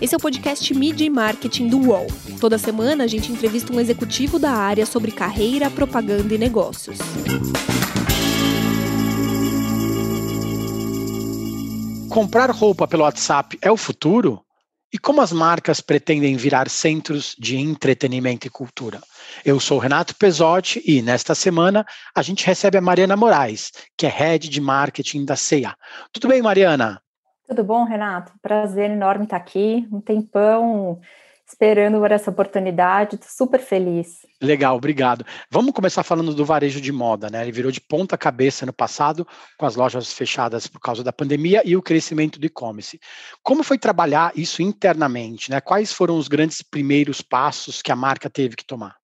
Esse é o podcast Media e Marketing do UOL. Toda semana a gente entrevista um executivo da área sobre carreira, propaganda e negócios. Comprar roupa pelo WhatsApp é o futuro? E como as marcas pretendem virar centros de entretenimento e cultura? Eu sou Renato Pesotti e nesta semana a gente recebe a Mariana Moraes, que é Head de Marketing da CEA. Tudo bem, Mariana? Tudo bom, Renato? Prazer enorme estar aqui. Um tempão esperando por essa oportunidade, estou super feliz. Legal, obrigado. Vamos começar falando do varejo de moda, né? Ele virou de ponta cabeça no passado, com as lojas fechadas por causa da pandemia e o crescimento do e-commerce. Como foi trabalhar isso internamente, né? Quais foram os grandes primeiros passos que a marca teve que tomar?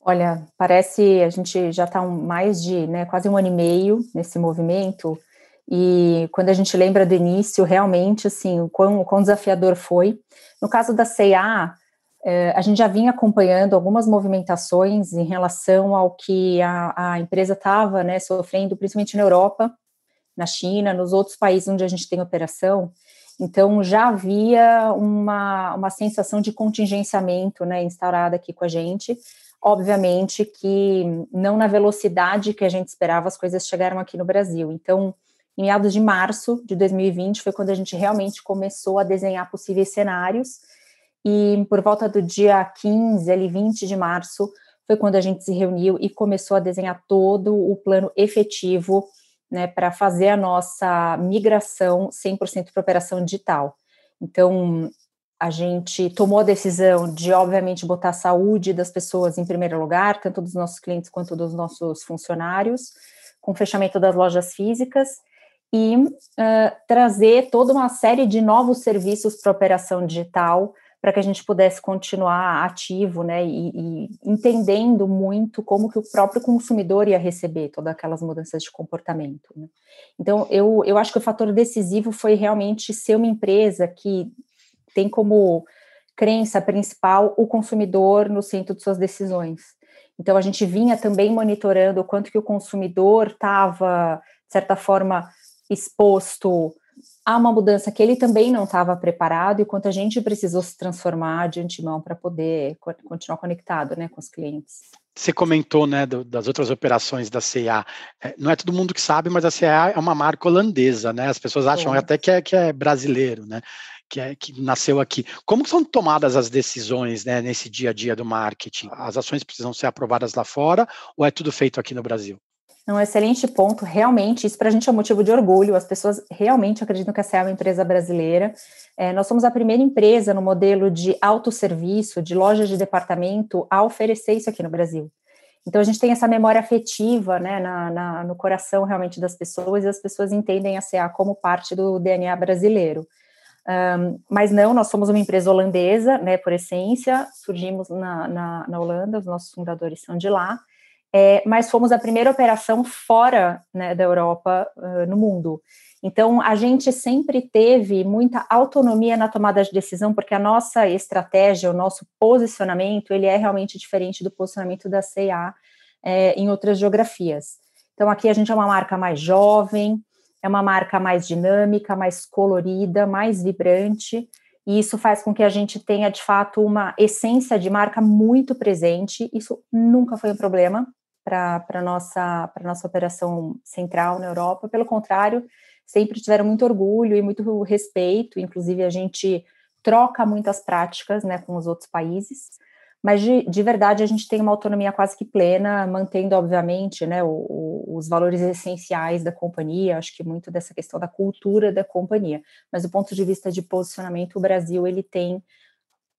Olha, parece a gente já está mais de né, quase um ano e meio nesse movimento. E quando a gente lembra do início, realmente, assim, o quão, o quão desafiador foi. No caso da C&A, eh, a gente já vinha acompanhando algumas movimentações em relação ao que a, a empresa estava né, sofrendo, principalmente na Europa, na China, nos outros países onde a gente tem operação. Então, já havia uma, uma sensação de contingenciamento né, instaurada aqui com a gente. Obviamente que não na velocidade que a gente esperava, as coisas chegaram aqui no Brasil. Então, em meados de março de 2020 foi quando a gente realmente começou a desenhar possíveis cenários. E por volta do dia 15, ali 20 de março, foi quando a gente se reuniu e começou a desenhar todo o plano efetivo né, para fazer a nossa migração 100% para operação digital. Então, a gente tomou a decisão de, obviamente, botar a saúde das pessoas em primeiro lugar, tanto dos nossos clientes quanto dos nossos funcionários, com o fechamento das lojas físicas e uh, trazer toda uma série de novos serviços para operação digital para que a gente pudesse continuar ativo, né, e, e, entendendo muito como que o próprio consumidor ia receber todas aquelas mudanças de comportamento. Né. Então, eu, eu acho que o fator decisivo foi realmente ser uma empresa que tem como crença principal o consumidor no centro de suas decisões. Então, a gente vinha também monitorando o quanto que o consumidor estava, de certa forma, exposto a uma mudança que ele também não estava preparado e quanto a gente precisou se transformar de antemão para poder continuar conectado né, com os clientes. Você comentou né, do, das outras operações da CA. É, não é todo mundo que sabe, mas a CA é uma marca holandesa, né? As pessoas acham Sim. até que é, que é brasileiro, né? Que, é, que nasceu aqui. Como são tomadas as decisões né, nesse dia a dia do marketing? As ações precisam ser aprovadas lá fora ou é tudo feito aqui no Brasil? Um excelente ponto, realmente, isso para a gente é um motivo de orgulho, as pessoas realmente acreditam que essa é uma empresa brasileira. É, nós somos a primeira empresa no modelo de autosserviço, de loja de departamento, a oferecer isso aqui no Brasil. Então a gente tem essa memória afetiva né, na, na, no coração realmente das pessoas, e as pessoas entendem a CA como parte do DNA brasileiro. Um, mas não, nós somos uma empresa holandesa, né, por essência, surgimos na, na, na Holanda, os nossos fundadores são de lá, é, mas fomos a primeira operação fora né, da Europa uh, no mundo. Então, a gente sempre teve muita autonomia na tomada de decisão, porque a nossa estratégia, o nosso posicionamento, ele é realmente diferente do posicionamento da CA é, em outras geografias. Então, aqui a gente é uma marca mais jovem, é uma marca mais dinâmica, mais colorida, mais vibrante, e isso faz com que a gente tenha, de fato, uma essência de marca muito presente. Isso nunca foi um problema para a nossa, nossa operação central na Europa. Pelo contrário, sempre tiveram muito orgulho e muito respeito. Inclusive, a gente troca muitas práticas né, com os outros países. Mas, de, de verdade, a gente tem uma autonomia quase que plena, mantendo, obviamente, né, o, o, os valores essenciais da companhia. Acho que muito dessa questão da cultura da companhia. Mas, do ponto de vista de posicionamento, o Brasil ele tem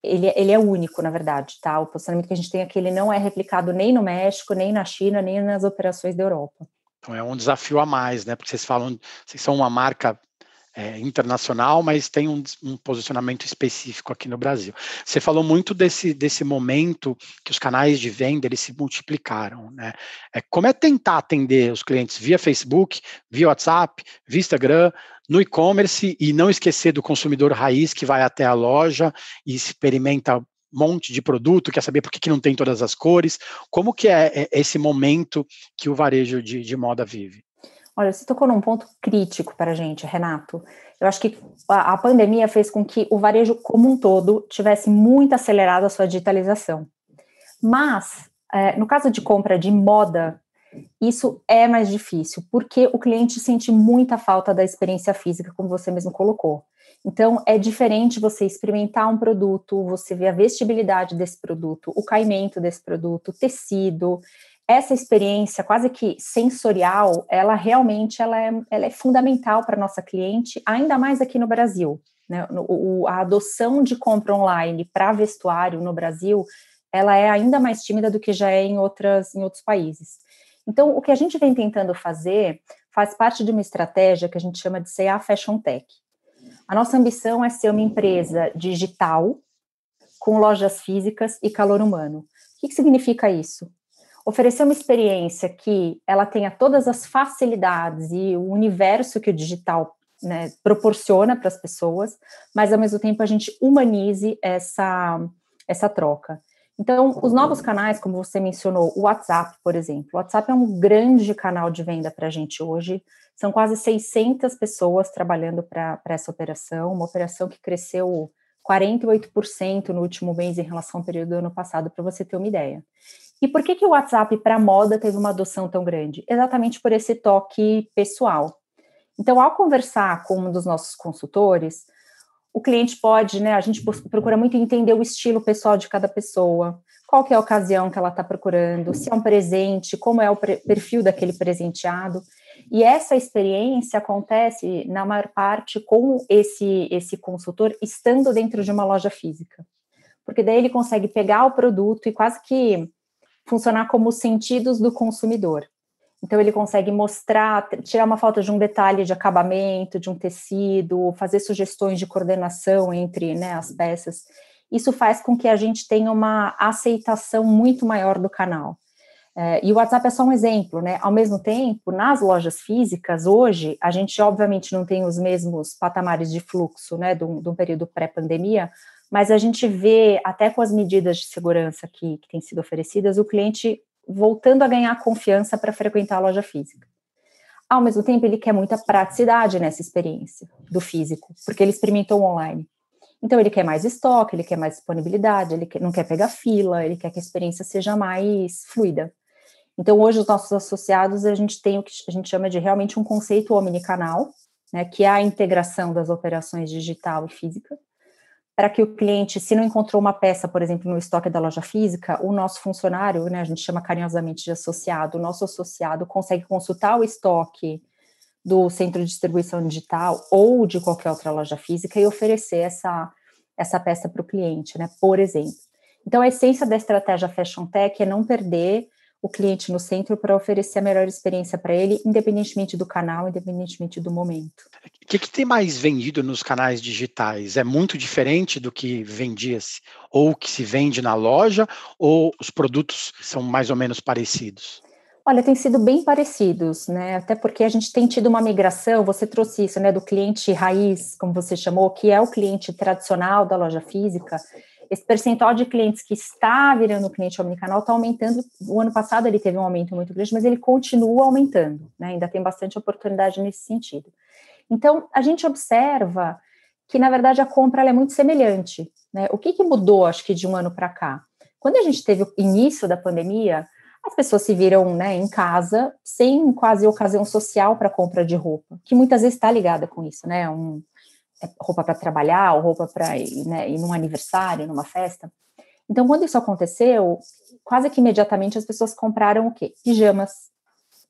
ele, ele é único, na verdade, tá? O posicionamento que a gente tem aqui, ele não é replicado nem no México, nem na China, nem nas operações da Europa. Então é um desafio a mais, né? Porque vocês falam, vocês são uma marca é, internacional, mas tem um, um, posicionamento específico aqui no Brasil. Você falou muito desse, desse momento que os canais de venda eles se multiplicaram, né? É, como é tentar atender os clientes via Facebook, via WhatsApp, via Instagram, no e-commerce e não esquecer do consumidor raiz que vai até a loja e experimenta um monte de produto, quer saber por que, que não tem todas as cores, como que é, é esse momento que o varejo de, de moda vive? Olha, você tocou num ponto crítico para a gente, Renato. Eu acho que a, pandemia fez com que o varejo como um todo tivesse muito acelerado a sua digitalização. Mas, é, no caso de compra de moda, isso é mais difícil, porque o cliente sente muita falta da experiência física, como você mesmo colocou. Então, é diferente você experimentar um produto, você ver a vestibilidade desse produto, o caimento desse produto, o tecido. Essa experiência quase que sensorial, ela realmente ela é, ela é fundamental para nossa cliente, ainda mais aqui no Brasil. Né? O, a adoção de compra online para vestuário no Brasil, ela é ainda mais tímida do que já é em, outras, em outros países. Então, o que a gente vem tentando fazer faz parte de uma estratégia que a gente chama de CA Fashion Tech. A nossa ambição é ser uma empresa digital, com lojas físicas e calor humano. O que, que significa isso? Oferecer uma experiência que ela tenha todas as facilidades e o universo que o digital né, proporciona para as pessoas, mas ao mesmo tempo a gente humanize essa, essa troca. Então, os novos canais, como você mencionou, o WhatsApp, por exemplo. O WhatsApp é um grande canal de venda para a gente hoje. São quase 600 pessoas trabalhando para essa operação, uma operação que cresceu 48% no último mês em relação ao período do ano passado, para você ter uma ideia. E por que, que o WhatsApp para moda teve uma adoção tão grande? Exatamente por esse toque pessoal. Então, ao conversar com um dos nossos consultores, o cliente pode, né? A gente procura muito entender o estilo pessoal de cada pessoa, qual que é a ocasião que ela está procurando, se é um presente, como é o perfil daquele presenteado. E essa experiência acontece, na maior parte, com esse, esse consultor estando dentro de uma loja física. Porque daí ele consegue pegar o produto e quase que funcionar como os sentidos do consumidor. Então ele consegue mostrar, tirar uma foto de um detalhe de acabamento, de um tecido, fazer sugestões de coordenação entre né, as peças. Isso faz com que a gente tenha uma aceitação muito maior do canal. É, e o WhatsApp é só um exemplo, né? Ao mesmo tempo, nas lojas físicas, hoje, a gente obviamente não tem os mesmos patamares de fluxo, né, de um, período pré-pandemia, mas a gente vê, até com as medidas de segurança que, que têm sido oferecidas, o cliente voltando a ganhar confiança para frequentar a loja física. Ao mesmo tempo, ele quer muita praticidade nessa experiência do físico, porque ele experimentou online. Então, ele quer mais estoque, ele quer mais disponibilidade, ele não quer pegar fila, ele quer que a experiência seja mais fluida. Então, hoje, os nossos associados, a gente tem o que a gente chama de realmente um conceito omnicanal, né, que é a integração das operações digital e física, para que o cliente, se não encontrou uma peça, por exemplo, no estoque da loja física, o nosso funcionário, né, a gente chama carinhosamente de associado, o nosso associado consegue consultar o estoque do centro de distribuição digital ou de qualquer outra loja física e oferecer essa, essa peça para o cliente, né, por exemplo. Então, a essência da estratégia Fashion Tech é não perder o cliente no centro para oferecer a melhor experiência para ele, independentemente do canal, independentemente do momento. O que, que, tem mais vendido nos canais digitais? É muito diferente do que vendia-se, ou que se vende na loja, ou os produtos são mais ou menos parecidos? Olha, tem sido bem parecidos, né? Até porque a gente tem tido uma migração, você trouxe isso, né, do cliente raiz, como você chamou, que é o cliente tradicional da loja física, esse percentual de clientes que está virando cliente omnicanal está aumentando. O ano passado ele teve um aumento muito grande, mas ele continua aumentando, né? Ainda tem bastante oportunidade nesse sentido. Então, a gente observa que, na verdade, a compra é muito semelhante. Né? O que, que mudou, acho que, de um ano para cá? Quando a gente teve o início da pandemia, as pessoas se viram né, em casa sem quase ocasião social para compra de roupa, que muitas vezes está ligada com isso, né? Um, roupa para trabalhar, ou roupa para ir, né, ir num aniversário, numa festa. Então, quando isso aconteceu, quase que imediatamente as pessoas compraram o quê? Pijamas,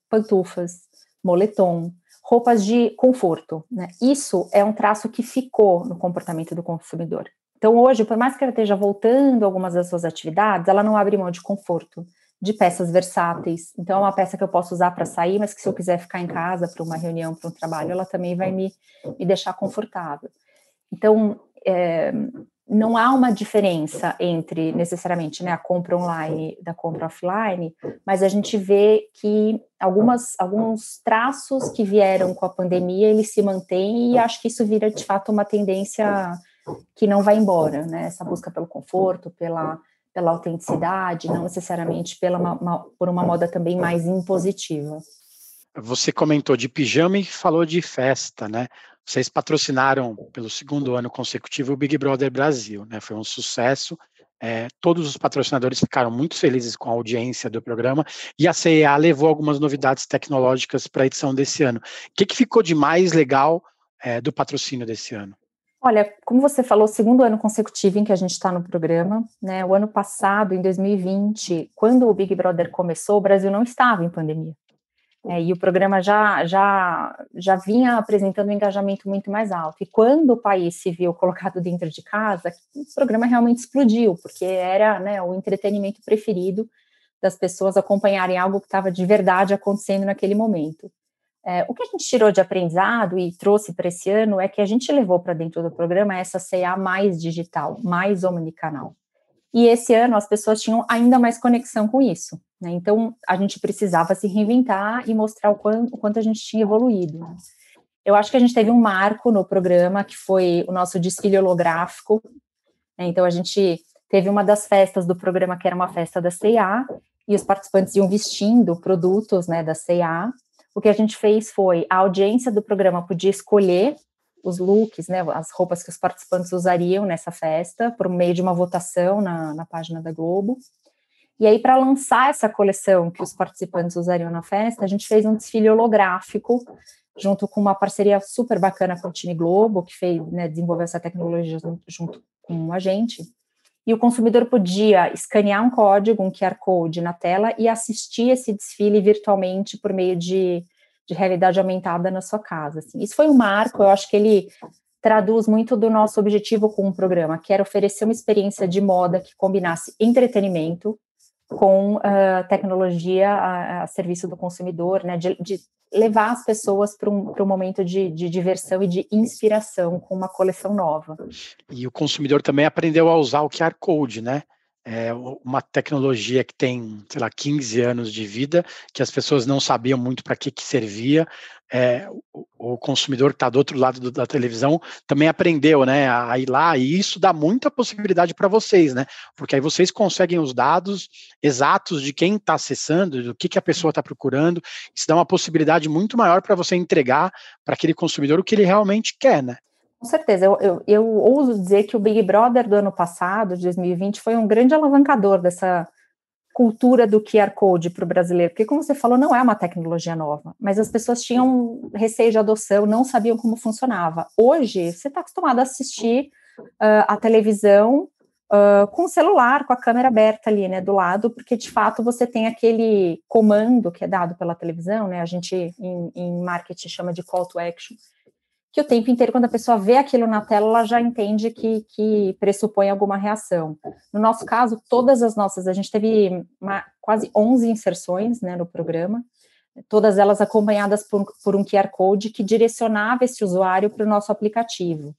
pantufas, moletom, roupas de conforto. Né? Isso é um traço que ficou no comportamento do consumidor. Então, hoje, por mais que ela esteja voltando algumas das suas atividades, ela não abre mão de conforto de peças versáteis. Então, é uma peça que eu posso usar para sair, mas que se eu quiser ficar em casa para uma reunião, para um trabalho, ela também vai me, me deixar confortável. Então, é, não há uma diferença entre necessariamente né, a compra online da compra offline, mas a gente vê que algumas, alguns traços que vieram com a pandemia eles se mantêm e acho que isso vira de fato uma tendência que não vai embora, né? Essa busca pelo conforto, pela pela autenticidade, não necessariamente pela uma, por uma moda também mais impositiva. Você comentou de pijama e falou de festa, né? Vocês patrocinaram pelo segundo ano consecutivo o Big Brother Brasil, né? Foi um sucesso. É, todos os patrocinadores ficaram muito felizes com a audiência do programa e a CEA levou algumas novidades tecnológicas para a edição desse ano. O que, que ficou de mais legal é, do patrocínio desse ano? Olha, como você falou, segundo ano consecutivo em que a gente está no programa, né? O ano passado, em 2020, quando o Big Brother começou, o Brasil não estava em pandemia. É, e o programa já, já, já vinha apresentando um engajamento muito mais alto. E quando o país se viu colocado dentro de casa, o programa realmente explodiu, porque era né, o entretenimento preferido das pessoas acompanharem algo que estava de verdade acontecendo naquele momento. É, o que a gente tirou de aprendizado e trouxe para esse ano é que a gente levou para dentro do programa essa CA mais digital, mais omnicanal. E esse ano as pessoas tinham ainda mais conexão com isso. Né? Então a gente precisava se reinventar e mostrar o quanto, o quanto a gente tinha evoluído. Eu acho que a gente teve um marco no programa que foi o nosso desfile holográfico. Né? Então a gente teve uma das festas do programa que era uma festa da CA e os participantes iam vestindo produtos né, da CA o que a gente fez foi a audiência do programa podia escolher os looks, né, as roupas que os participantes usariam nessa festa, por meio de uma votação na, na página da Globo. E aí, para lançar essa coleção que os participantes usariam na festa, a gente fez um desfile holográfico, junto com uma parceria super bacana com o Time Globo, que fez, né, desenvolveu essa tecnologia junto com a gente e o consumidor podia escanear um código, um QR Code na tela e assistir esse desfile virtualmente por meio de, de realidade aumentada na sua casa. Assim. Isso foi um marco, eu acho que ele traduz muito do nosso objetivo com o programa, que era oferecer uma experiência de moda que combinasse entretenimento com uh, tecnologia a, a, serviço do consumidor, né, de, de levar as pessoas para um, um momento de, de, diversão e de inspiração com uma coleção nova. E o consumidor também aprendeu a usar o QR Code, né? É uma tecnologia que tem, sei lá, 15 anos de vida, que as pessoas não sabiam muito para que, que servia, é, o, o, consumidor que está do outro lado do, da televisão também aprendeu, né, a ir lá, e isso dá muita possibilidade para vocês, né, porque aí vocês conseguem os dados exatos de quem está acessando, do que, que a pessoa está procurando, isso dá uma possibilidade muito maior para você entregar para aquele consumidor o que ele realmente quer, né. Com certeza, eu, eu, eu ouso dizer que o Big Brother do ano passado, de 2020, foi um grande alavancador dessa cultura do QR Code para o brasileiro, porque como você falou, não é uma tecnologia nova, mas as pessoas tinham receio de adoção, não sabiam como funcionava. Hoje, você está acostumado a assistir uh, a televisão uh, com o celular, com a câmera aberta ali, né, do lado, porque de fato você tem aquele comando que é dado pela televisão, né, a gente em, em marketing chama de call to action, que o tempo inteiro, quando a pessoa vê aquilo na tela, ela já entende que, que pressupõe alguma reação. No nosso caso, todas as nossas, a gente teve uma, quase 11 inserções né, no programa, todas elas acompanhadas por, por um QR Code que direcionava esse usuário para o nosso aplicativo.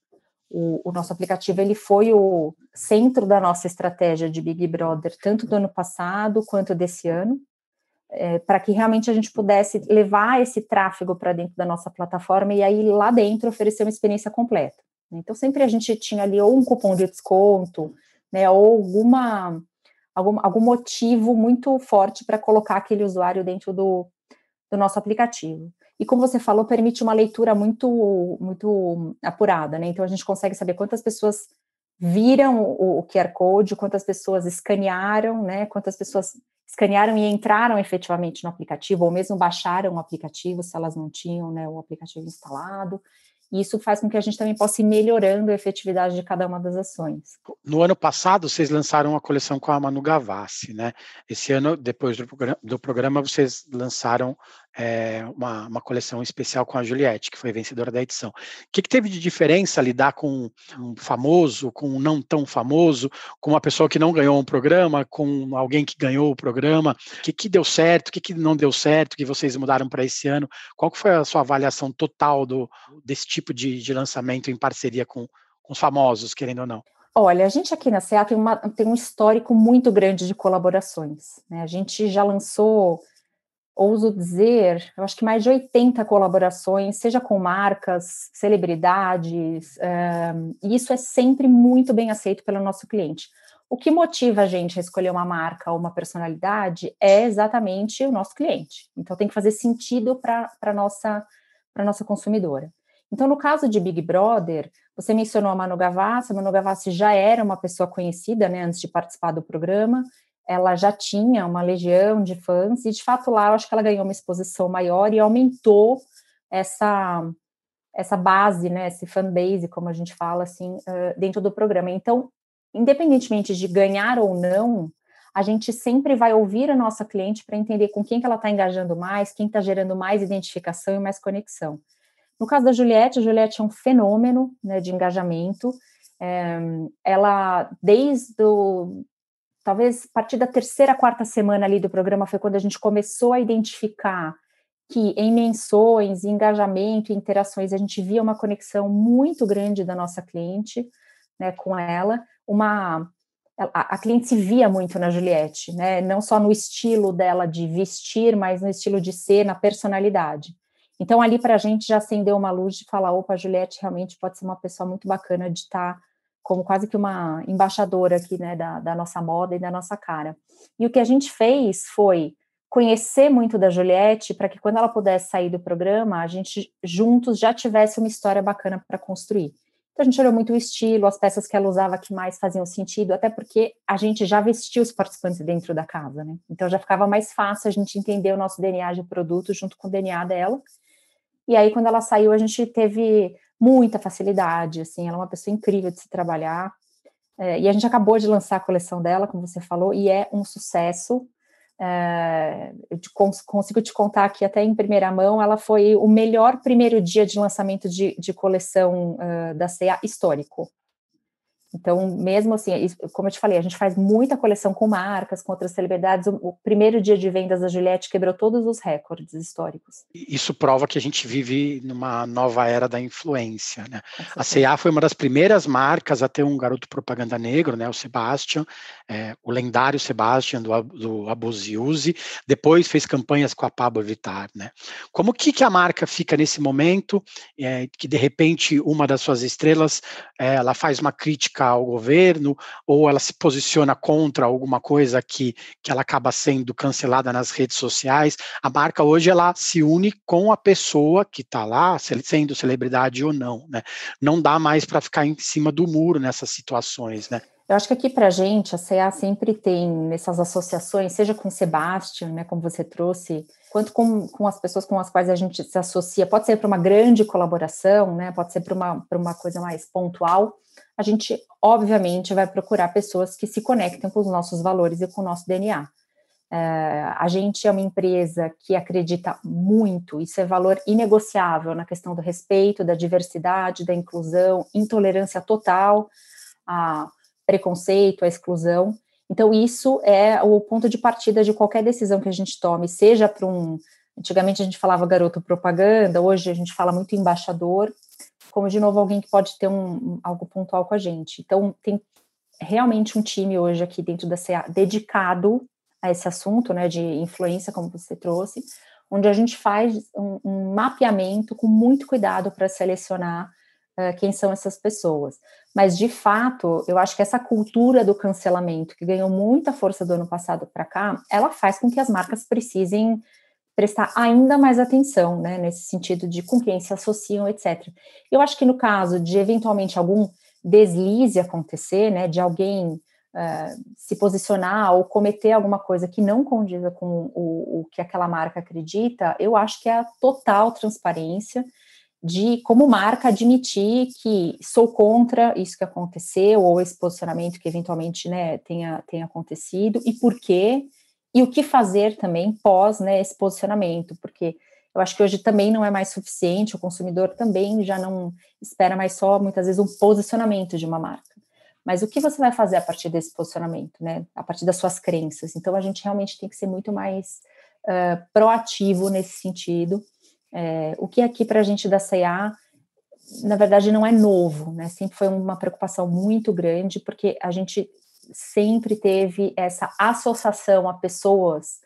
O, o, nosso aplicativo ele foi o centro da nossa estratégia de Big Brother, tanto do ano passado quanto desse ano é, para que realmente a gente pudesse levar esse tráfego para dentro da nossa plataforma e aí lá dentro oferecer uma experiência completa. Então, sempre a gente tinha ali ou um cupom de desconto, né, ou alguma, algum, algum motivo muito forte para colocar aquele usuário dentro do, do nosso aplicativo. E como você falou, permite uma leitura muito, muito apurada, né? Então a gente consegue saber quantas pessoas viram o, o QR Code, quantas pessoas escanearam, né? Quantas pessoas escanearam e entraram efetivamente no aplicativo, ou mesmo baixaram o aplicativo, se elas não tinham né, o aplicativo instalado. E isso faz com que a gente também possa ir melhorando a efetividade de cada uma das ações. No ano passado, vocês lançaram uma coleção com a Manu Gavassi, né? Esse ano, depois do programa, do programa vocês lançaram é, uma, uma, coleção especial com a Juliette, que foi vencedora da edição. O que, que, teve de diferença lidar com um famoso, com um não tão famoso, com uma pessoa que não ganhou um programa, com alguém que ganhou o programa? O que, que deu certo, o que, que não deu certo, que vocês mudaram para esse ano? Qual foi a sua avaliação total do, desse tipo de, de lançamento em parceria com, com os famosos, querendo ou não? Olha, a gente aqui na CA tem, uma, tem um histórico muito grande de colaborações. Né? A gente já lançou ouso dizer, eu acho que mais de 80 colaborações, seja com marcas, celebridades, um, e isso é sempre muito bem aceito pelo nosso cliente. o que motiva a gente a escolher uma marca ou uma personalidade é exatamente o nosso cliente. Então tem que fazer sentido para a nossa, nossa consumidora. Então, no caso de Big Brother, você mencionou a Manu Gavassi, a Manu Gavassi já era uma pessoa conhecida, né, antes de participar do programa, ela já tinha uma legião de fãs, e de fato lá eu acho que ela ganhou uma exposição maior e aumentou essa, essa base, né, esse fanbase, como a gente fala assim, dentro do programa. Então, independentemente de ganhar ou não, a gente sempre vai ouvir a nossa cliente para entender com quem que ela está engajando mais, quem está gerando mais identificação e mais conexão. No caso da Juliette, a Juliette é um fenômeno né, de engajamento. É, ela, desde o, talvez a partir da terceira, quarta semana ali do programa, foi quando a gente começou a identificar que em menções, engajamento, interações, a gente via uma conexão muito grande da nossa cliente né, com ela, uma a, a, cliente se via muito na Juliette, né? Não só no estilo dela de vestir, mas no estilo de ser, na personalidade. Então, ali para a gente já acendeu uma luz de falar: opa, a Juliette realmente pode ser uma pessoa muito bacana de estar tá como quase que uma embaixadora aqui, né, da, da nossa moda e da nossa cara. E o que a gente fez foi conhecer muito da Juliette para que quando ela pudesse sair do programa, a gente juntos já tivesse uma história bacana para construir. Então a gente olhou muito o estilo, as peças que ela usava que mais faziam sentido, até porque a gente já vestia os participantes dentro da casa, né? Então já ficava mais fácil a gente entender o nosso DNA de produto junto com o DNA dela. E aí, quando ela saiu, a gente teve muita facilidade, assim, ela é uma pessoa incrível de se trabalhar. É, e a gente acabou de lançar a coleção dela, como você falou, e é um sucesso. É, eu te, cons consigo te contar aqui até em primeira mão, ela foi o melhor primeiro dia de lançamento de, de coleção uh, da CEA histórico. Então, mesmo assim, como eu te falei, a gente faz muita coleção com marcas, com outras celebridades. O, primeiro dia de vendas da Juliette quebrou todos os recordes históricos. Isso prova que a gente vive numa nova era da influência, né? A C&A foi uma das primeiras marcas a ter um garoto propaganda negro, né? O Sebastian, é, o lendário Sebastian do, do Abusiuse. Depois fez campanhas com a Pablo Vittar, né? Como que, que a marca fica nesse momento é, que de repente uma das suas estrelas é, ela faz uma crítica ao governo, ou ela se posiciona contra alguma coisa que, que ela acaba sendo cancelada nas redes sociais. A marca hoje ela se une com a pessoa que está lá, sendo celebridade ou não. Né? Não dá mais para ficar em cima do muro nessas situações. Né? Eu acho que aqui para a gente, a CA sempre tem nessas associações, seja com o Sebastian, né, como você trouxe, quanto com, com as pessoas com as quais a gente se associa, pode ser para uma grande colaboração, né, pode ser para uma, uma coisa mais pontual, a gente, obviamente, vai procurar pessoas que se conectem com os nossos valores e com o nosso DNA. É, a gente é uma empresa que acredita muito, isso é valor inegociável na questão do respeito, da diversidade, da inclusão, intolerância total a preconceito, a exclusão. Então, isso é o ponto de partida de qualquer decisão que a gente tome, seja para um. Antigamente a gente falava garoto propaganda, hoje a gente fala muito embaixador, como de novo alguém que pode ter um, algo pontual com a gente. Então, tem realmente um time hoje aqui dentro da CA dedicado a esse assunto, né, de influência, como você trouxe, onde a gente faz um, um mapeamento com muito cuidado para selecionar uh, quem são essas pessoas. Mas, de fato, eu acho que essa cultura do cancelamento, que ganhou muita força do ano passado para cá, ela faz com que as marcas precisem prestar ainda mais atenção, né, nesse sentido de com quem se associam, etc. Eu acho que no caso de eventualmente algum deslize acontecer, né, de alguém uh, se posicionar ou cometer alguma coisa que não condiza com o, o que aquela marca acredita, eu acho que é a total transparência de como marca admitir que sou contra isso que aconteceu ou esse posicionamento que eventualmente né, tenha, tenha acontecido e por quê e o que fazer também pós né, esse posicionamento, porque eu acho que hoje também não é mais suficiente, o consumidor também já não espera mais só, muitas vezes, um posicionamento de uma marca. Mas o que você vai fazer a partir desse posicionamento, né? A partir das suas crenças. Então, a gente realmente tem que ser muito mais uh, proativo nesse sentido. É, o que aqui para a gente da CA, na verdade, não é novo, né? Sempre foi uma preocupação muito grande, porque a gente sempre teve essa associação a pessoas,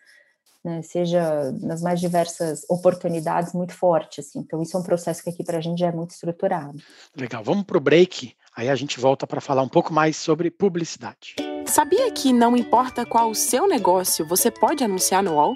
né, seja nas mais diversas oportunidades, muito forte. Assim. Então, isso é um processo que aqui para a gente já é muito estruturado. Legal, vamos para o break, aí a gente volta para falar um pouco mais sobre publicidade. Sabia que não importa qual o seu negócio, você pode anunciar no UOL?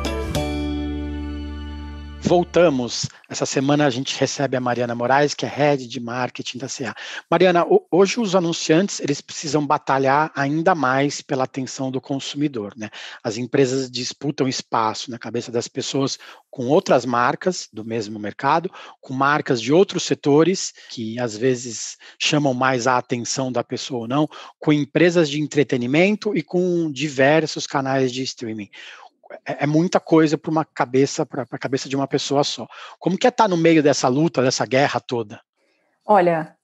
Voltamos. Essa semana a gente recebe a Mariana Moraes, que é Head de Marketing da CA. Mariana, hoje os anunciantes eles precisam batalhar ainda mais pela atenção do consumidor. Né? As empresas disputam espaço na cabeça das pessoas com outras marcas do mesmo mercado, com marcas de outros setores que às vezes chamam mais a atenção da pessoa ou não, com empresas de entretenimento e com diversos canais de streaming. É, é, muita coisa para uma cabeça, para a cabeça de uma pessoa só. Como que é estar tá no meio dessa luta, dessa guerra toda? Olha,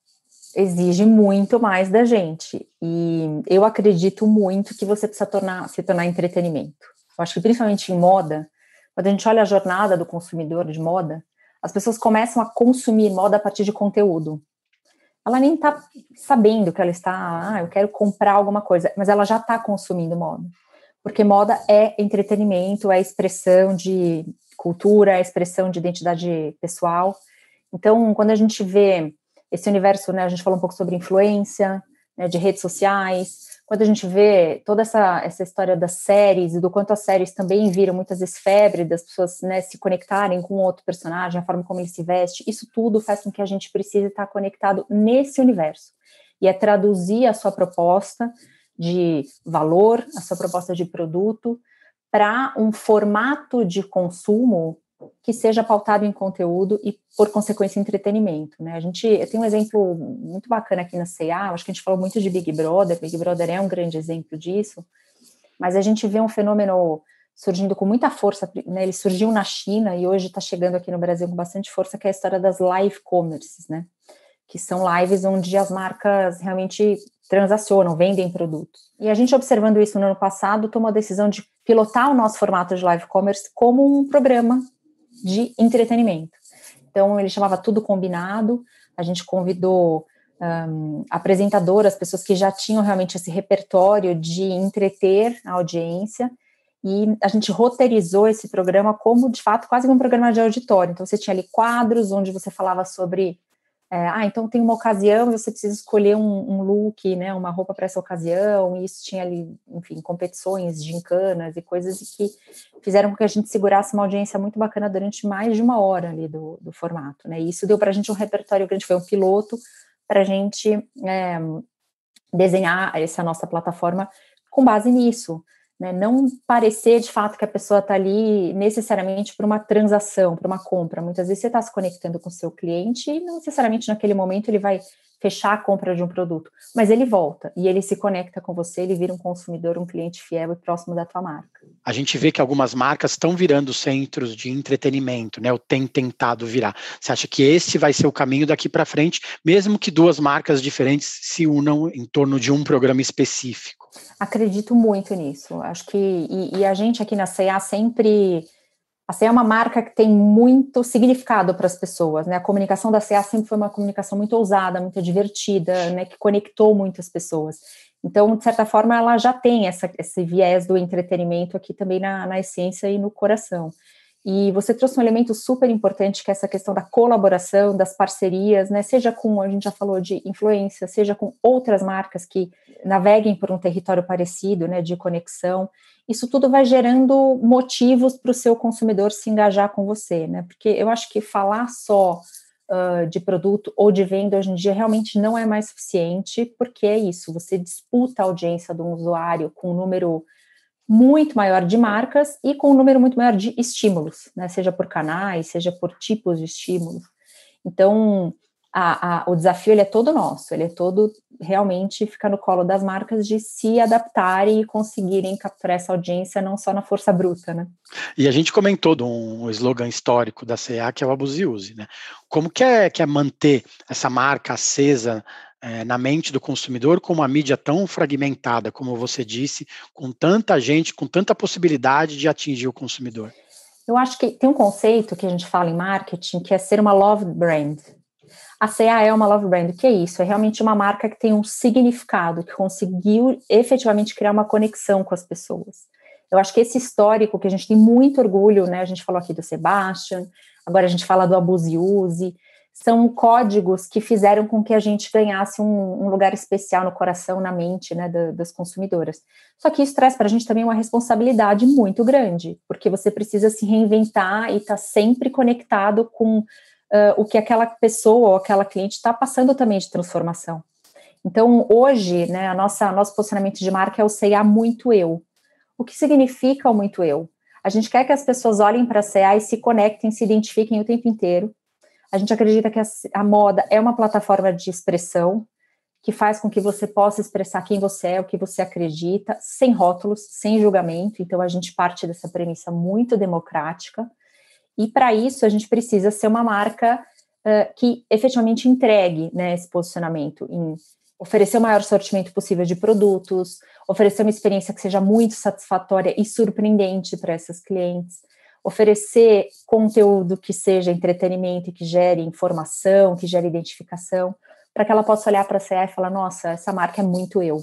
exige muito mais da gente. E eu acredito muito que você precisa tornar, se tornar entretenimento. Eu acho que principalmente em moda, quando a gente olha a jornada do consumidor de moda, as pessoas começam a consumir moda a partir de conteúdo. Ela nem está sabendo que ela está, ah, eu quero comprar alguma coisa, mas ela já está consumindo moda porque moda é entretenimento, é expressão de cultura, é expressão de identidade pessoal. Então, quando a gente vê esse universo, né, a gente falou um pouco sobre influência, né, de redes sociais, quando a gente vê toda essa, essa história das séries e do quanto as séries também viram muitas vezes febre das pessoas né, se conectarem com outro personagem, a forma como ele se veste, isso tudo faz com que a gente precise estar conectado nesse universo. E é traduzir a sua proposta de valor, a sua proposta de produto, para um formato de consumo que seja pautado em conteúdo e, por consequência, entretenimento. Né? A gente eu tenho um exemplo muito bacana aqui na CA, acho que a gente falou muito de Big Brother, Big Brother é um grande exemplo disso, mas a gente vê um fenômeno surgindo com muita força, né? ele surgiu na China e hoje está chegando aqui no Brasil com bastante força, que é a história das live commerces, né? que são lives onde as marcas realmente transacionam, vendem produtos. E a gente observando isso no ano passado, tomou a decisão de pilotar o nosso formato de live commerce como um programa de entretenimento. Então ele chamava tudo combinado. A gente convidou um, apresentadoras, pessoas que já tinham realmente esse repertório de entreter a audiência. E a gente roteirizou esse programa como, de fato, quase um programa de auditório. Então, você tinha ali quadros onde você falava sobre é, ah, então tem uma ocasião, você precisa escolher um, um look, né, uma roupa para essa ocasião, e isso tinha ali, enfim, competições, gincanas e coisas que fizeram com que a gente segurasse uma audiência muito bacana durante mais de uma hora ali do, do formato, né, e isso deu para a gente um repertório grande, foi um piloto para a gente é, desenhar essa nossa plataforma com base nisso, né, não parecer de fato que a pessoa está ali necessariamente para uma transação, para uma compra. Muitas vezes você está se conectando com o seu cliente e não necessariamente naquele momento ele vai fechar a compra de um produto, mas ele volta e ele se conecta com você, ele vira um consumidor, um cliente fiel e próximo da tua marca. A gente vê que algumas marcas estão virando centros de entretenimento, né? Ou tem tentado virar. Você acha que esse vai ser o caminho daqui para frente, mesmo que duas marcas diferentes se unam em torno de um programa específico? Acredito muito nisso. Acho que e, e a gente aqui na CA sempre a CA é uma marca que tem muito significado para as pessoas, né? A comunicação da CA sempre foi uma comunicação muito ousada, muito divertida, né? Que conectou muitas pessoas. Então, de certa forma, ela já tem essa, esse viés do entretenimento aqui também na, na essência e no coração. E você trouxe um elemento super importante, que é essa questão da colaboração, das parcerias, né? Seja com, a gente já falou de influência, seja com outras marcas que naveguem por um território parecido, né? De conexão isso tudo vai gerando motivos para o seu consumidor se engajar com você, né? Porque eu acho que falar só uh, de produto ou de venda hoje em dia realmente não é mais suficiente, porque é isso, você disputa a audiência do usuário com um número muito maior de marcas e com um número muito maior de estímulos, né? Seja por canais, seja por tipos de estímulos. Então, a, a, o desafio ele é todo nosso, ele é todo realmente ficar no colo das marcas de se adaptarem e conseguirem capturar essa audiência não só na força bruta, né? E a gente comentou de um slogan histórico da CA que é o Abuse Use, né? Como que é, que é manter essa marca acesa é, na mente do consumidor com uma mídia tão fragmentada, como você disse, com tanta gente, com tanta possibilidade de atingir o consumidor? Eu acho que tem um conceito que a gente fala em marketing que é ser uma love brand. A CA é uma love brand. O que é isso? É realmente uma marca que tem um significado, que conseguiu efetivamente criar uma conexão com as pessoas. Eu acho que esse histórico que a gente tem muito orgulho, né? A gente falou aqui do Sebastian, agora a gente fala do Abuse Use, são códigos que fizeram com que a gente ganhasse um, um lugar especial no coração, na mente, né, da, das consumidoras. Só que isso traz para a gente também uma responsabilidade muito grande, porque você precisa se reinventar e estar tá sempre conectado com uh, o que aquela pessoa ou aquela cliente está passando também de transformação. Então, hoje, né, a nossa nosso posicionamento de marca é o CA muito eu. O que significa o muito eu? A gente quer que as pessoas olhem para a CA e se conectem, se identifiquem o tempo inteiro. A gente acredita que a, a moda é uma plataforma de expressão que faz com que você possa expressar quem você é, o que você acredita, sem rótulos, sem julgamento. Então, a gente parte dessa premissa muito democrática. E para isso, a gente precisa ser uma marca uh, que efetivamente entregue né, esse posicionamento em oferecer o maior sortimento possível de produtos, oferecer uma experiência que seja muito satisfatória e surpreendente para essas clientes, oferecer conteúdo que seja entretenimento e que gere informação, que gere identificação, para que ela possa olhar para a CA e falar: nossa, essa marca é muito eu.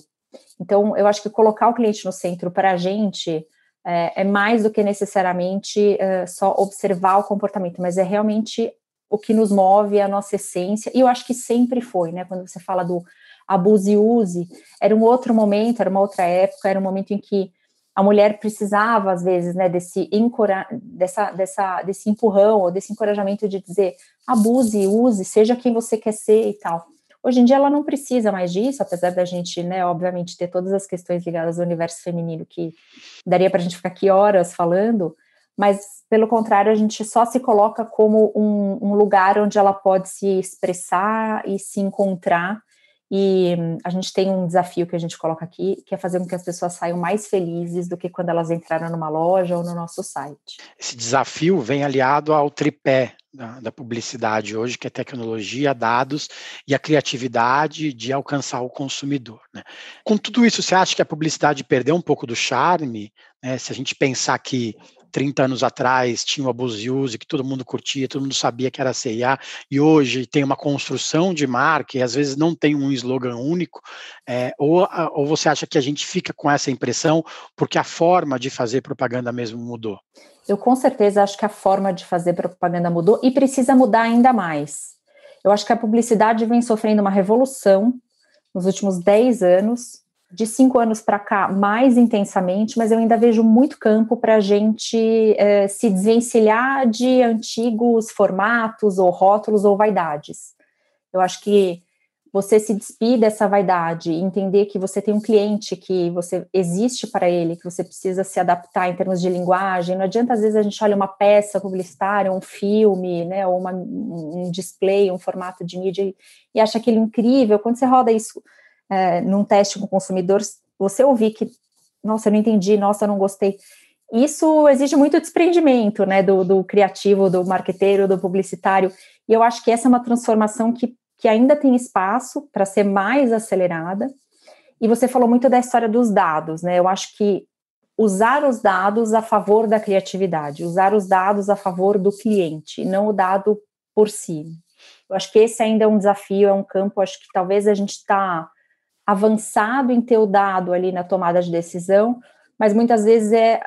Então, eu acho que colocar o cliente no centro para a gente é, é, mais do que necessariamente é, só observar o comportamento, mas é realmente o que nos move, a nossa essência, e eu acho que sempre foi, né? Quando você fala do abuse e use, era um outro momento, era uma outra época, era um momento em que a mulher precisava, às vezes, né, desse, encora dessa, dessa, desse empurrão ou desse encorajamento de dizer abuse, use, seja quem você quer ser e tal. Hoje em dia ela não precisa mais disso, apesar da gente, né, obviamente, ter todas as questões ligadas ao universo feminino que daria para a gente ficar aqui horas falando, mas pelo contrário, a gente só se coloca como um, um lugar onde ela pode se expressar e se encontrar e a gente tem um desafio que a gente coloca aqui, que é fazer com que as pessoas saiam mais felizes do que quando elas entraram numa loja ou no nosso site. Esse desafio vem aliado ao tripé da, da, publicidade hoje, que é tecnologia, dados e a criatividade de alcançar o consumidor. Né? Com tudo isso, você acha que a publicidade perdeu um pouco do charme? Né? Se a gente pensar que 30 anos atrás tinha o Abuse Use, que todo mundo curtia, todo mundo sabia que era CIA, e hoje tem uma construção de marca, e às vezes não tem um slogan único, é, ou, ou você acha que a gente fica com essa impressão porque a forma de fazer propaganda mesmo mudou? Eu com certeza acho que a forma de fazer propaganda mudou e precisa mudar ainda mais. Eu acho que a publicidade vem sofrendo uma revolução nos últimos 10 anos, de cinco anos para cá mais intensamente, mas eu ainda vejo muito campo para a gente é, se desvencilhar de antigos formatos ou rótulos ou vaidades. Eu acho que você se despir dessa vaidade, entender que você tem um cliente que você existe para ele, que você precisa se adaptar em termos de linguagem. Não adianta às vezes a gente olha uma peça publicitária, um filme, né, ou uma, um display, um formato de mídia e acha aquilo incrível. Quando você roda isso é, num teste com consumidores, você ouvir que, nossa, eu não entendi, nossa, eu não gostei. Isso exige muito desprendimento, né, do, do criativo, do marqueteiro, do publicitário, e eu acho que essa é uma transformação que, que ainda tem espaço para ser mais acelerada, e você falou muito da história dos dados, né, eu acho que usar os dados a favor da criatividade, usar os dados a favor do cliente, não o dado por si. Eu acho que esse ainda é um desafio, é um campo, acho que talvez a gente está avançado em ter o dado ali na tomada de decisão, mas muitas vezes é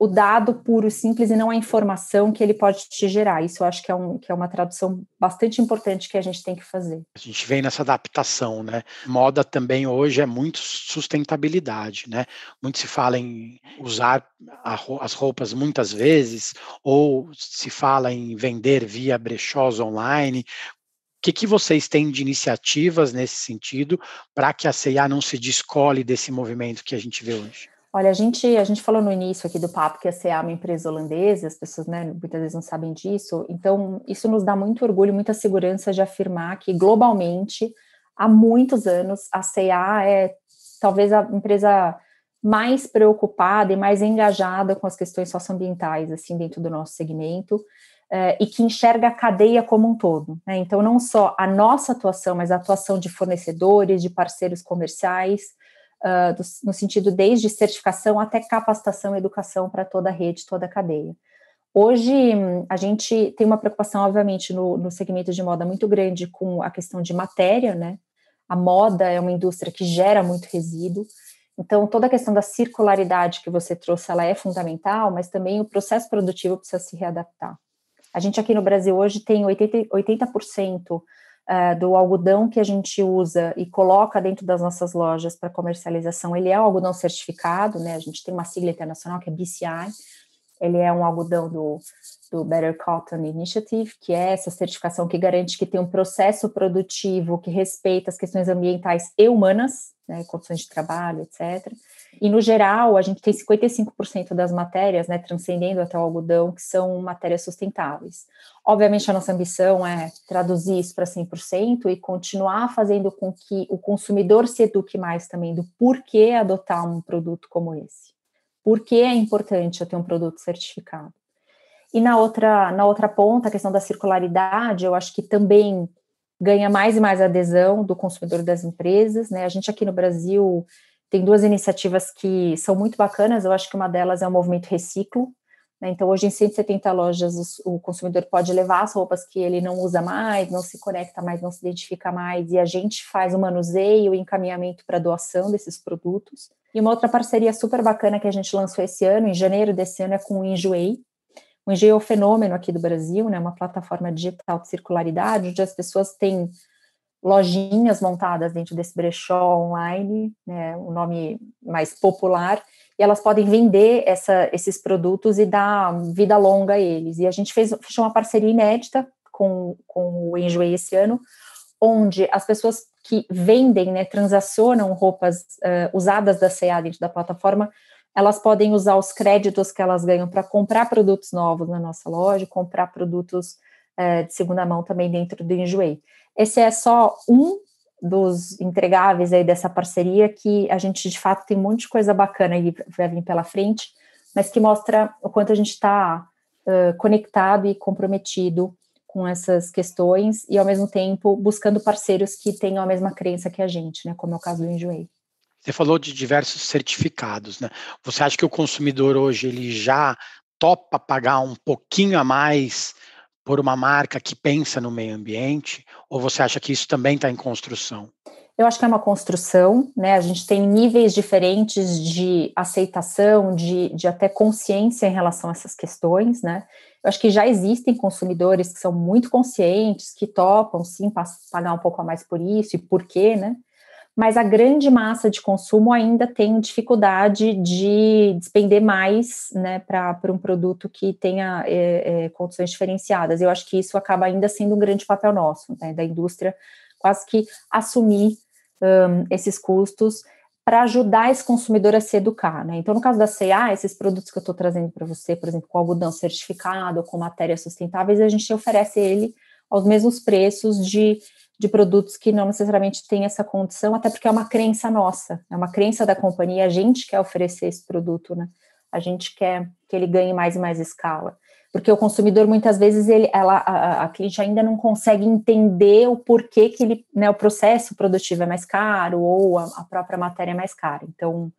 o dado puro, simples e não a informação que ele pode te gerar. Isso eu acho que é, um, que é uma tradução bastante importante que a gente tem que fazer. A gente vem nessa adaptação, né? Moda também hoje é muito sustentabilidade, né? Muito se fala em usar a, as roupas muitas vezes, ou se fala em vender via brechós online, que, que vocês têm de iniciativas nesse sentido para que a CIA não se descole desse movimento que a gente vê hoje? Olha, a gente, a gente falou no início aqui do papo que a CA é uma empresa holandesa, as pessoas né, muitas vezes não sabem disso, então isso nos dá muito orgulho, muita segurança de afirmar que globalmente, há muitos anos, a CA é talvez a empresa mais preocupada e mais engajada com as questões socioambientais, assim, dentro do nosso segmento uh, e que enxerga a cadeia como um todo. Né? Então, não só a nossa atuação, mas a atuação de fornecedores, de parceiros comerciais, uh, do, no sentido desde certificação até capacitação e educação para toda a rede, toda a cadeia. Hoje, a gente tem uma preocupação, obviamente, no, no segmento de moda muito grande com a questão de matéria, né? A moda é uma indústria que gera muito resíduo, então toda a questão da circularidade que você trouxe, ela é fundamental, mas também o processo produtivo precisa se readaptar. A gente aqui no Brasil hoje tem 80%, 80% uh, do algodão que a gente usa e coloca dentro das nossas lojas para comercialização, ele é um algodão certificado, né? A gente tem uma sigla internacional que é BCI, ele é um algodão do, do Better Cotton Initiative, que é essa certificação que garante que tem um processo produtivo que respeita as questões ambientais e humanas, né, condições de trabalho, etc. E, no geral, a gente tem 55% das matérias, né, transcendendo até o algodão, que são matérias sustentáveis. Obviamente, a nossa ambição é traduzir isso para 100% e continuar fazendo com que o consumidor se eduque mais também do porquê adotar um produto como esse. Por que é importante eu ter um produto certificado? E na outra, na outra ponta, a questão da circularidade, eu acho que também ganha mais e mais adesão do consumidor das empresas, né? A gente aqui no Brasil tem duas iniciativas que são muito bacanas, eu acho que uma delas é o movimento Reciclo, né? Então, hoje em 170 lojas, o consumidor pode levar as roupas que ele não usa mais, não se conecta mais, não se identifica mais, e a gente faz o manuseio e encaminhamento para doação desses produtos. E uma outra parceria super bacana que a gente lançou esse ano, em janeiro desse ano, é com o Enjoei. O Enjoei é um fenômeno aqui do Brasil, né, uma plataforma digital de circularidade, onde as pessoas têm lojinhas montadas dentro desse brechó online, né, o nome mais popular, e elas podem vender essa, esses produtos e dar vida longa a eles. E a gente fez, fechou uma parceria inédita com, com o Enjoei esse ano, onde as pessoas que vendem, né, transacionam roupas uh, usadas da CA dentro da plataforma, elas podem usar os créditos que elas ganham para comprar produtos novos na nossa loja, comprar produtos uh, de segunda mão também dentro do Enjoei. Esse é só um dos entregáveis aí dessa parceria que a gente de fato tem um monte de coisa bacana aí vai vir pela frente, mas que mostra o quanto a gente está uh, conectado e comprometido com essas questões e, ao mesmo tempo, buscando parceiros que tenham a mesma crença que a gente, né? Como é o caso do Enjoei. Você falou de diversos certificados, né? Você acha que o consumidor hoje ele já topa pagar um pouquinho a mais por uma marca que pensa no meio ambiente? Ou você acha que isso também está em construção? Eu acho que é uma construção, né? A gente tem níveis diferentes de aceitação, de, de até consciência em relação a essas questões, né? Eu acho que já existem consumidores que são muito conscientes, que topam sim pagar um pouco a mais por isso e por quê, né? Mas a grande massa de consumo ainda tem dificuldade de despender mais, né, para um produto que tenha é, é, condições diferenciadas. Eu acho que isso acaba ainda sendo um grande papel nosso, né, da indústria, quase que assumir um, esses custos para ajudar esse consumidor a se educar, né? Então, no caso da CA, esses produtos que eu estou trazendo para você, por exemplo, com algodão certificado, com matérias sustentáveis, a gente oferece ele aos mesmos preços de, de produtos que não necessariamente têm essa condição, até porque é uma crença nossa, é uma crença da companhia, a gente quer oferecer esse produto, né? A gente quer que ele ganhe mais e mais escala porque o consumidor muitas vezes ele, ela, a, a, cliente ainda não consegue entender o porquê que ele, né, o processo produtivo é mais caro ou a, a, própria matéria é mais cara. Então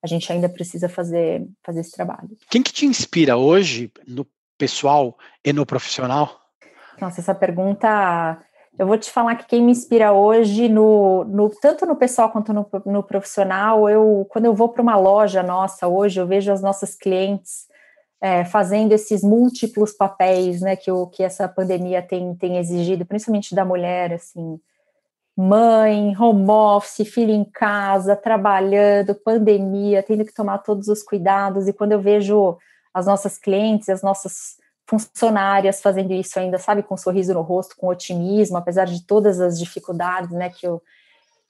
a gente ainda precisa fazer fazer esse trabalho. Quem que te inspira hoje no pessoal e no profissional? Nossa, essa pergunta eu vou te falar que quem me inspira hoje, no, no tanto no pessoal quanto no, no profissional, eu quando eu vou para uma loja nossa hoje, eu vejo as nossas clientes é, fazendo esses múltiplos papéis, né, que, o, que essa pandemia tem, tem exigido, principalmente da mulher, assim, mãe, home office, filho em casa, trabalhando, pandemia, tendo que tomar todos os cuidados, e quando eu vejo as nossas clientes, as nossas funcionárias fazendo isso ainda, sabe, com um sorriso no rosto, com otimismo, apesar de todas as dificuldades, né, que o,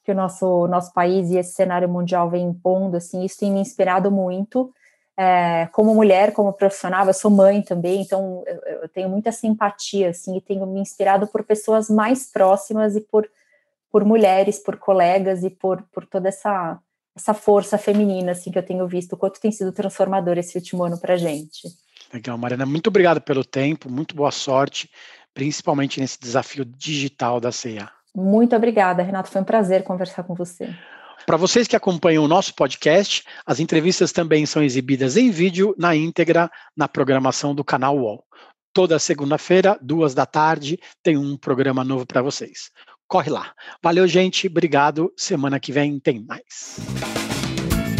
que o nosso, nosso país e esse cenário mundial vem impondo, assim, isso tem me inspirado muito, é, como mulher, como profissional, eu sou mãe também, então eu, eu, tenho muita simpatia, assim, e tenho me inspirado por pessoas mais próximas e por, por mulheres, por colegas e por, por toda essa, essa força feminina, assim, que eu tenho visto, o quanto tem sido transformador esse último ano para gente. Legal, Mariana, muito obrigado pelo tempo, muito boa sorte, principalmente nesse desafio digital da CEA. Muito obrigada, Renato, foi um prazer conversar com você. Para vocês que acompanham o nosso podcast, as entrevistas também são exibidas em vídeo na íntegra na programação do canal UOL. Toda segunda-feira, duas da tarde, tem um programa novo para vocês. Corre lá. Valeu, gente. Obrigado. Semana que vem tem mais.